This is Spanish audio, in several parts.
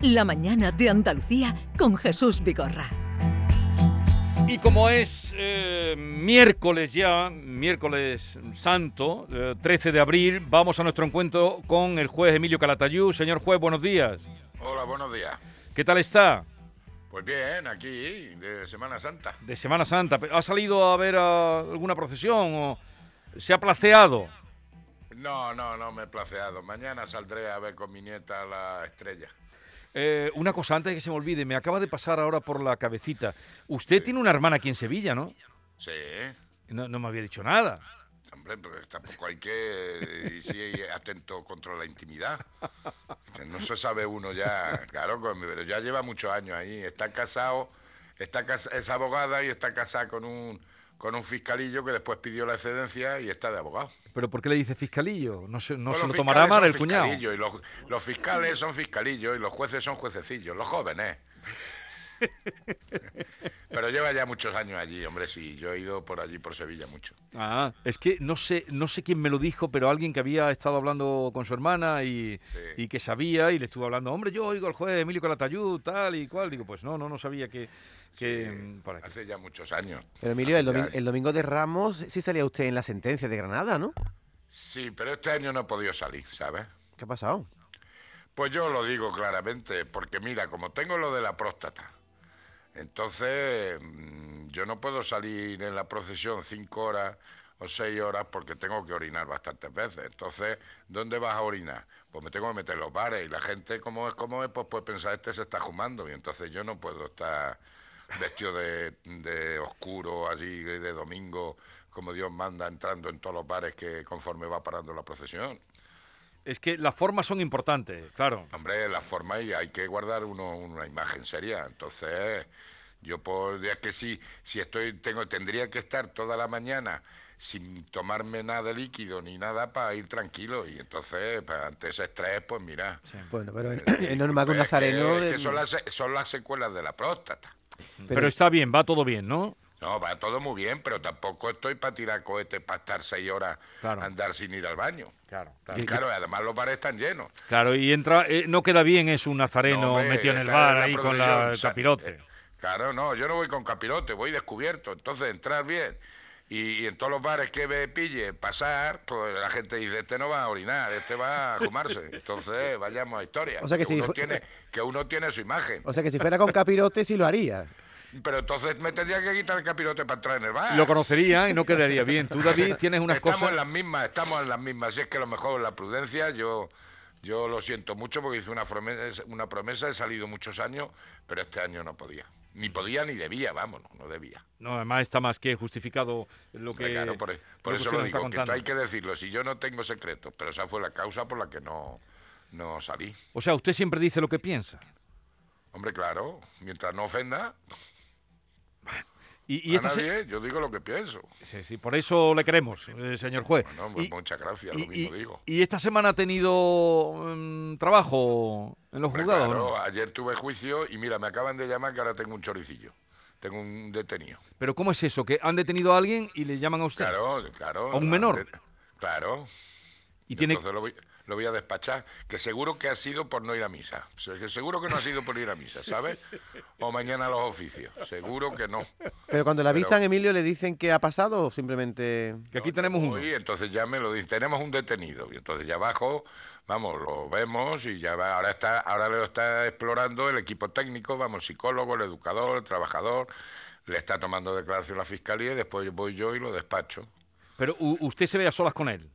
La mañana de Andalucía con Jesús Vigorra. Y como es eh, miércoles ya, miércoles santo, eh, 13 de abril, vamos a nuestro encuentro con el juez Emilio Calatayú. Señor juez, buenos días. Hola, buenos días. ¿Qué tal está? Pues bien, aquí de Semana Santa. De Semana Santa. ¿Ha salido a ver a alguna procesión o se ha placeado? No, no, no me he placeado. Mañana saldré a ver con mi nieta la estrella. Eh, una cosa antes de que se me olvide, me acaba de pasar ahora por la cabecita. Usted tiene una hermana aquí en Sevilla, ¿no? Sí, No, no me había dicho nada. hombre, pero tampoco hay que ir sí, atento contra la intimidad. Que no se sabe uno ya, claro, pero ya lleva muchos años ahí. Está casado, está cas- es abogada y está casada con un con un fiscalillo que después pidió la excedencia y está de abogado. ¿Pero por qué le dice fiscalillo? No se, no Pues se lo tomará mal el cuñado. Y los, los fiscales son fiscalillos y los jueces son juececillos, los jóvenes. Pero lleva ya muchos años allí, hombre, sí, yo he ido por allí, por Sevilla, mucho. Ah, es que no sé, no sé quién me lo dijo, pero alguien que había estado hablando con su hermana y, Sí. y que sabía y le estuvo hablando, hombre, yo oigo al juez Emilio Calatayud, tal y cual. Digo, pues no, no, no sabía que... que Sí, por aquí. hace ya muchos años. Pero Emilio, el, domi- domingo de Ramos sí salía usted en la sentencia de Granada, ¿no? Sí, pero este año no he podido salir, ¿sabes? ¿Qué ha pasado? Pues yo lo digo claramente, porque mira, como tengo lo de la próstata, entonces mm, yo no puedo salir en la procesión cinco horas o seis horas porque tengo que orinar bastantes veces. Entonces, ¿dónde vas a orinar? Pues me tengo que meter en los bares y la gente, como es como es, pues puede pensar, este se está fumando y entonces yo no puedo estar vestido de, de oscuro, allí de domingo, como Dios manda, entrando en todos los bares que conforme va parando la procesión. Es que las formas son importantes, claro. Hombre, la forma y hay que guardar uno una imagen seria. Entonces, yo por es que sí, si estoy, tengo, tendría que estar toda la mañana sin tomarme nada líquido ni nada para ir tranquilo. Y entonces, pues, ante ese estrés, pues mira. Bueno, pero es, eh, es normal que un pues, es que- nazareno... es de- que son, las, se- son las secuelas de la próstata. Pero, está bien, va todo bien, ¿no? No, va todo muy bien, pero tampoco estoy para tirar cohetes para estar seis horas Claro. andar sin ir al baño. Claro, Y claro, además los bares están llenos. Claro, y entra, eh, no queda bien es un nazareno No, metido en el bar ahí con la, el capirote. eh, Claro, no, yo no voy con capirote, voy descubierto. Entonces, entrar bien. Y, y en todos los bares que me pille pasar, pues la gente dice, este no va a orinar, este va a fumarse. Entonces, vayamos a historia. O sea que si uno tiene, que uno tiene su imagen. O sea que si fuera con capirote sí lo haría. Pero entonces me tendría que quitar el capirote para entrar en el bar. Lo conocería y no quedaría bien. Tú, David, tienes unas estamos cosas... en las mismas, estamos en las mismas. Si es que a lo mejor la prudencia, yo, yo lo siento mucho porque hice una promesa, una promesa, he salido muchos años, pero este año no podía. Ni podía ni debía, vamos, no, debía. No, además está más que justificado lo que... Claro, por, por lo que eso lo digo, que hay que decirlo. Si yo no tengo secretos, pero esa fue la causa por la que no, no salí. O sea, usted siempre dice lo que piensa. Hombre, claro, mientras no ofenda Y, y a se- yo digo lo que pienso. Sí, sí, por eso le queremos, eh, señor juez. Bueno, pues Y- muchas gracias, lo y, mismo y- digo. y esta semana ha tenido mm, trabajo en los Hombre, juzgados, claro, ¿no? ayer tuve juicio y mira, me acaban de llamar que ahora tengo un choricillo. Tengo un detenido. Pero ¿cómo es eso? Que han detenido a alguien y le llaman a usted. Claro, claro. ¿A un menor? de- Claro. y tiene... Entonces lo voy, lo voy a despachar. Que seguro que ha sido por no ir a misa. O sea, que seguro que no ha sido por ir a misa, ¿sabes? O mañana a los oficios. Seguro que no. Pero cuando le Pero- avisan, Emilio, ¿le dicen qué ha pasado o simplemente...? Que aquí tenemos uno. Hoy, entonces ya me lo dicen. Tenemos un detenido. Y entonces ya abajo, vamos, lo vemos y ya va. Ahora está, ahora lo está explorando el equipo técnico, vamos, el psicólogo, el educador, el trabajador. Le está tomando declaración la fiscalía y después voy yo y lo despacho. Pero usted se ve a solas con él.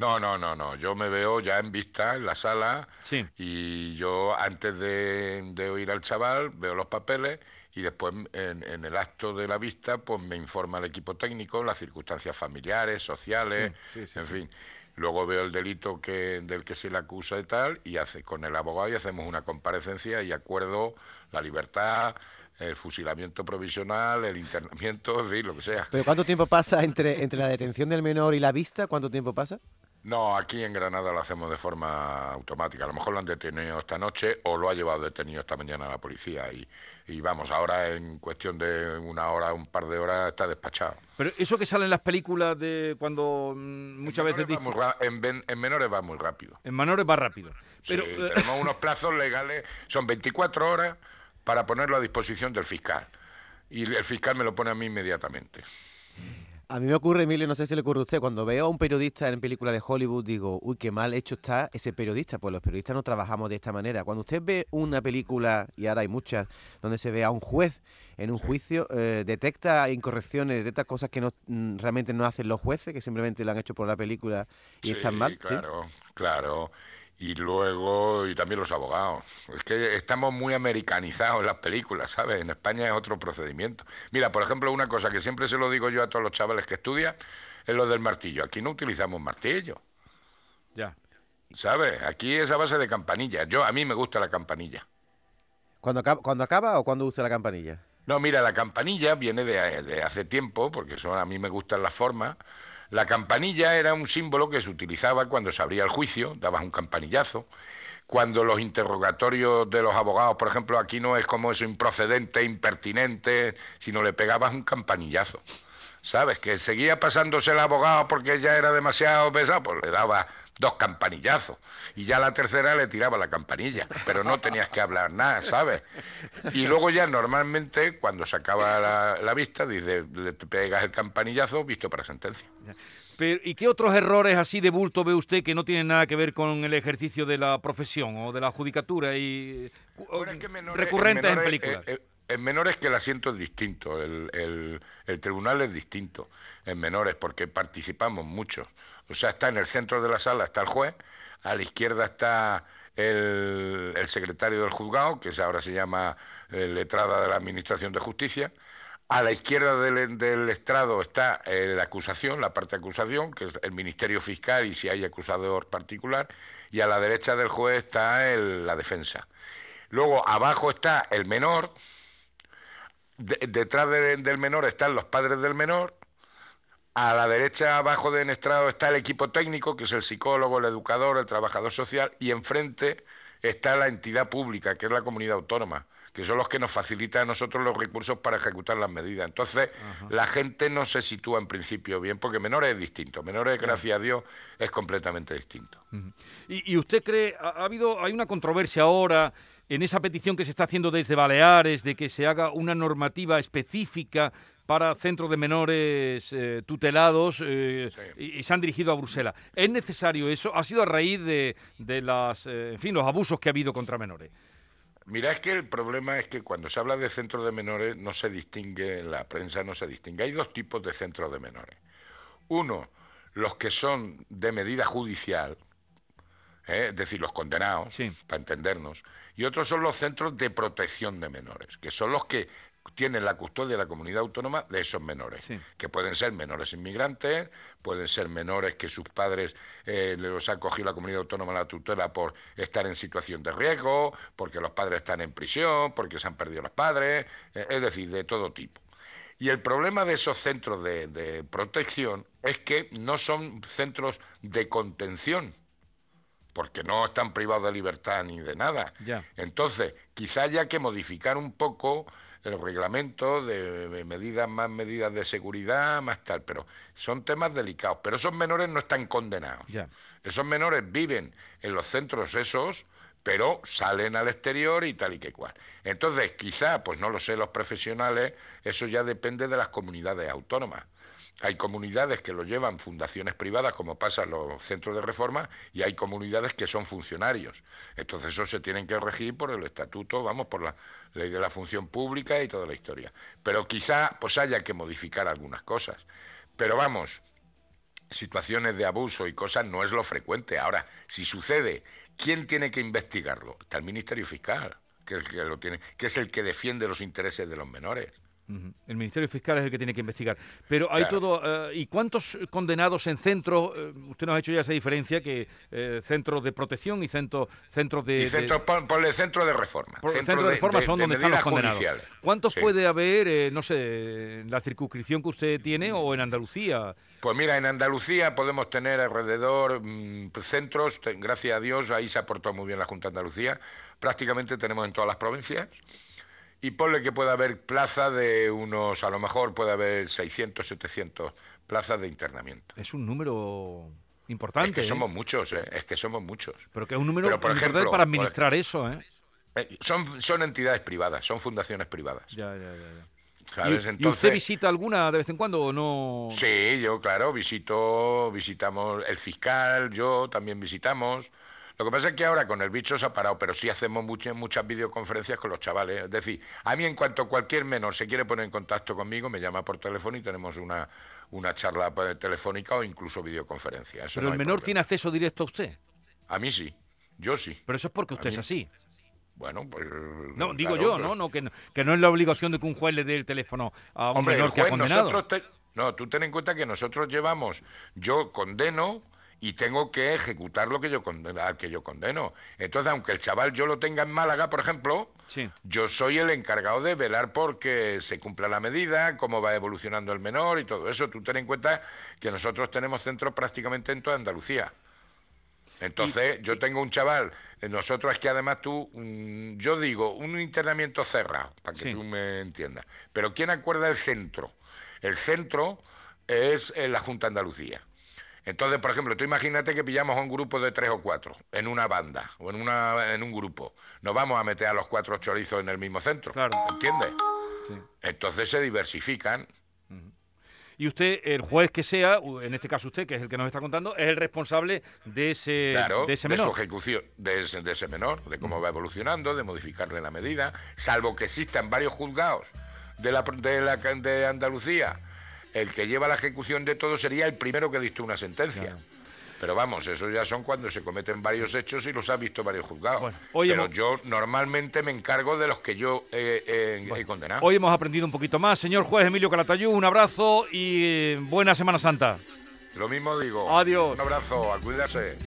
No, no, no, no. Yo me veo ya en vista en la sala Sí. y yo antes de, de oír al chaval veo los papeles y después en, en el acto de la vista pues me informa el equipo técnico las circunstancias familiares, sociales, Sí, sí, sí, en sí. fin. Luego veo el delito que, del que se le acusa y tal y hace con el abogado y hacemos una comparecencia y acuerdo la libertad, el fusilamiento provisional, el internamiento, en fin, lo que sea. ¿Pero cuánto tiempo pasa entre, entre la detención del menor y la vista? ¿Cuánto tiempo pasa? No, aquí en Granada lo hacemos de forma automática. A lo mejor lo han detenido esta noche o lo ha llevado detenido esta mañana la policía. Y, y vamos, ahora en cuestión de una hora, un par de horas está despachado. Pero eso que sale en las películas de cuando mm, muchas En veces dicen... en, menores va muy rápido. En menores va rápido. Pero, Sí, eh, tenemos unos plazos legales, son 24 horas para ponerlo a disposición del fiscal. Y el fiscal me lo pone a mí inmediatamente. A mí me ocurre, Emilio, no sé si le ocurre a usted, cuando veo a un periodista en películas de Hollywood, digo, uy, qué mal hecho está ese periodista. Pues los periodistas no trabajamos de esta manera. Cuando usted ve una película, y ahora hay muchas, donde se ve a un juez en un juicio, eh, detecta incorrecciones, detecta cosas que no, mm, realmente no hacen los jueces, que simplemente lo han hecho por la película y Sí, están mal. ¿sí? Claro, claro. Y luego, y también los abogados. Es que estamos muy americanizados en las películas, ¿sabes? En España es otro procedimiento. Mira, por ejemplo, una cosa que siempre se lo digo yo a todos los chavales que estudian, es lo del martillo. Aquí no utilizamos martillo, ya. ¿sabes? Aquí es a base de campanilla. Yo, a mí me gusta la campanilla. ¿Cuando acaba, ¿Cuando acaba o cuando usa la campanilla? No, mira, la campanilla viene de, de hace tiempo, porque son, a mí me gustan las formas. La campanilla era un símbolo que se utilizaba cuando se abría el juicio, dabas un campanillazo. Cuando los interrogatorios de los abogados, por ejemplo, aquí no es como eso improcedente, impertinente, sino le pegabas un campanillazo. ¿Sabes? Que seguía pasándose el abogado porque ya era demasiado pesado, pues le daba dos campanillazos. Y ya la tercera le tiraba la campanilla, pero no tenías que hablar nada, ¿sabes? Y luego ya normalmente, cuando se acaba la, la vista, dice, le pegas el campanillazo, visto para sentencia. Pero, ¿Y qué otros errores así de bulto ve usted que no tienen nada que ver con el ejercicio de la profesión o de la judicatura y cu- Bueno, es que menores- recurrentes en, menores, películas? eh, eh, en menores que el asiento es distinto, el, el- el tribunal es distinto en menores porque participamos muchos. O sea, está en el centro de la sala, está el juez, a la izquierda está el, el secretario del juzgado, que ahora se llama eh, letrada de la Administración de Justicia. A la izquierda del, estrado está eh, la acusación, la parte de acusación, que es el Ministerio Fiscal y si hay acusador particular. Y a la derecha del juez está el- la defensa. Luego abajo está el menor, de- detrás de- del menor están los padres del menor, a la derecha abajo del estrado está el equipo técnico, que es el psicólogo, el educador, el trabajador social, y enfrente está la entidad pública, que es la comunidad autónoma, que son los que nos facilitan a nosotros los recursos para ejecutar las medidas. Entonces, la gente no se sitúa en principio bien, porque menores es distinto, menores, gracias a Dios, es completamente distinto. ¿Y, y usted cree, ha, ha habido, hay una controversia ahora en esa petición que se está haciendo desde Baleares de que se haga una normativa específica para centros de menores eh, tutelados eh, Sí. y, y se han dirigido a Bruselas. ¿Es necesario eso? ¿Ha sido a raíz de, de las, eh, en fin, los abusos que ha habido contra menores? Mira, es que el problema es que cuando se habla de centros de menores no se distingue, en la prensa no se distingue. Hay dos tipos de centros de menores. Uno, los que son de medida judicial, ¿eh? es decir, los condenados, Sí. para entendernos, y otros son los centros de protección de menores, que son los que tienen la custodia de la comunidad autónoma de esos menores, Sí. que pueden ser menores inmigrantes, pueden ser menores que sus padres eh, los ha cogido la comunidad autónoma la tutela por estar en situación de riesgo, porque los padres están en prisión, porque se han perdido los padres, eh, es decir, de todo tipo. Y el problema de esos centros de, de protección es que no son centros de contención, porque no están privados de libertad ni de nada. Ya. Entonces, quizá haya que modificar un poco el reglamento de de medidas, más medidas de seguridad, más tal, pero son temas delicados. Pero esos menores no están condenados. Esos menores viven en los centros esos, pero salen al exterior y tal y que cual. Entonces, quizá, pues no lo sé, los profesionales, eso ya depende de las comunidades autónomas. Hay comunidades que lo llevan fundaciones privadas, como pasa en los centros de reforma, y hay comunidades que son funcionarios. Entonces, eso se tienen que regir por el estatuto, vamos, por la ley de la función pública y toda la historia. Pero quizá, pues haya que modificar algunas cosas. Pero vamos, situaciones de abuso y cosas no es lo frecuente. Ahora, si sucede, ¿quién tiene que investigarlo? Está el Ministerio Fiscal, que es el que lo tiene, que es el que defiende los intereses de los menores. El Ministerio Fiscal es el que tiene que investigar. Pero hay Claro. todo. eh, ¿Y cuántos condenados en centros? eh, usted nos ha hecho ya esa diferencia que eh, centros de protección y centros centros de. Y de- centro, pon- ponle centro de reforma. por- centro centros de reforma son donde están los condenados. judiciales. ¿Cuántos Sí. puede haber, eh, no sé, en la circunscripción que usted tiene o en Andalucía? Pues mira, en Andalucía podemos tener alrededor mm, centros, gracias a Dios, ahí se aportó muy bien la Junta de Andalucía, prácticamente tenemos en todas las provincias. Y ponle que puede haber plazas de unos, a lo mejor puede haber 600, 700 plazas de internamiento. Es un número importante. Es que ¿eh? somos muchos, ¿eh? es que somos muchos. Pero que es un número Pero, por ejemplo, para por- administrar eso, ¿eh? Eh, Son, son entidades privadas, son fundaciones privadas. Ya, ya, ya. ya. ¿sabes? ¿Y- ¿Y, Entonces, usted visita alguna de vez en cuando o no? Sí, yo, claro, visito, visitamos el fiscal, yo también visitamos. Lo que pasa es que ahora con el bicho se ha parado, pero sí hacemos muchas, muchas videoconferencias con los chavales. Es decir, a mí en cuanto cualquier menor se quiere poner en contacto conmigo, me llama por teléfono y tenemos una, una charla pues, telefónica o incluso videoconferencia. Eso Pero no el menor problema. tiene acceso directo a usted. A mí sí, yo sí. Pero eso es porque usted es así. Bueno, pues... No, digo claro, yo, ¿no? no que, no que no es la obligación de que un juez le dé el teléfono a un Hombre, el menor que ha juez, condenado. nosotros te- no, tú ten en cuenta que nosotros llevamos, yo condeno y tengo que ejecutar lo que yo condeno, al que yo condeno. Entonces, aunque el chaval yo lo tenga en Málaga, por ejemplo, Sí. yo soy el encargado de velar porque se cumpla la medida, cómo va evolucionando el menor y todo eso. Tú ten en cuenta que nosotros tenemos centros prácticamente en toda Andalucía. Entonces, yo tengo un chaval, nosotros es que además tú, mm, yo digo, un internamiento cerrado, para que Sí. tú me entiendas. Pero ¿quién acuerda el centro? El centro es eh, la Junta de Andalucía. Entonces, por ejemplo, tú imagínate que pillamos a un grupo de tres o cuatro, en una banda o en, una, en un grupo. No vamos a meter a los cuatro chorizos en el mismo centro. Claro. ¿Entiendes? Sí. Entonces se diversifican. Y usted, el juez que sea, en este caso usted, que es el que nos está contando, es el responsable de ese, Claro, de ese de su menor. ejecución, de ese, de ese menor, de cómo va evolucionando, de modificarle la medida, salvo que existan varios juzgados de, la, de, la, de Andalucía. El que lleva la ejecución de todo sería el primero que dictó una sentencia. Claro. Pero vamos, eso ya son cuando se cometen varios hechos y los ha visto varios juzgados. Bueno, Pero hemos- yo normalmente me encargo de los que yo eh, eh, he condenado. Hoy hemos aprendido un poquito más. Señor juez Emilio Calatayud, un abrazo y eh, buena Semana Santa. Lo mismo digo. Adiós. Un abrazo, a cuidarse.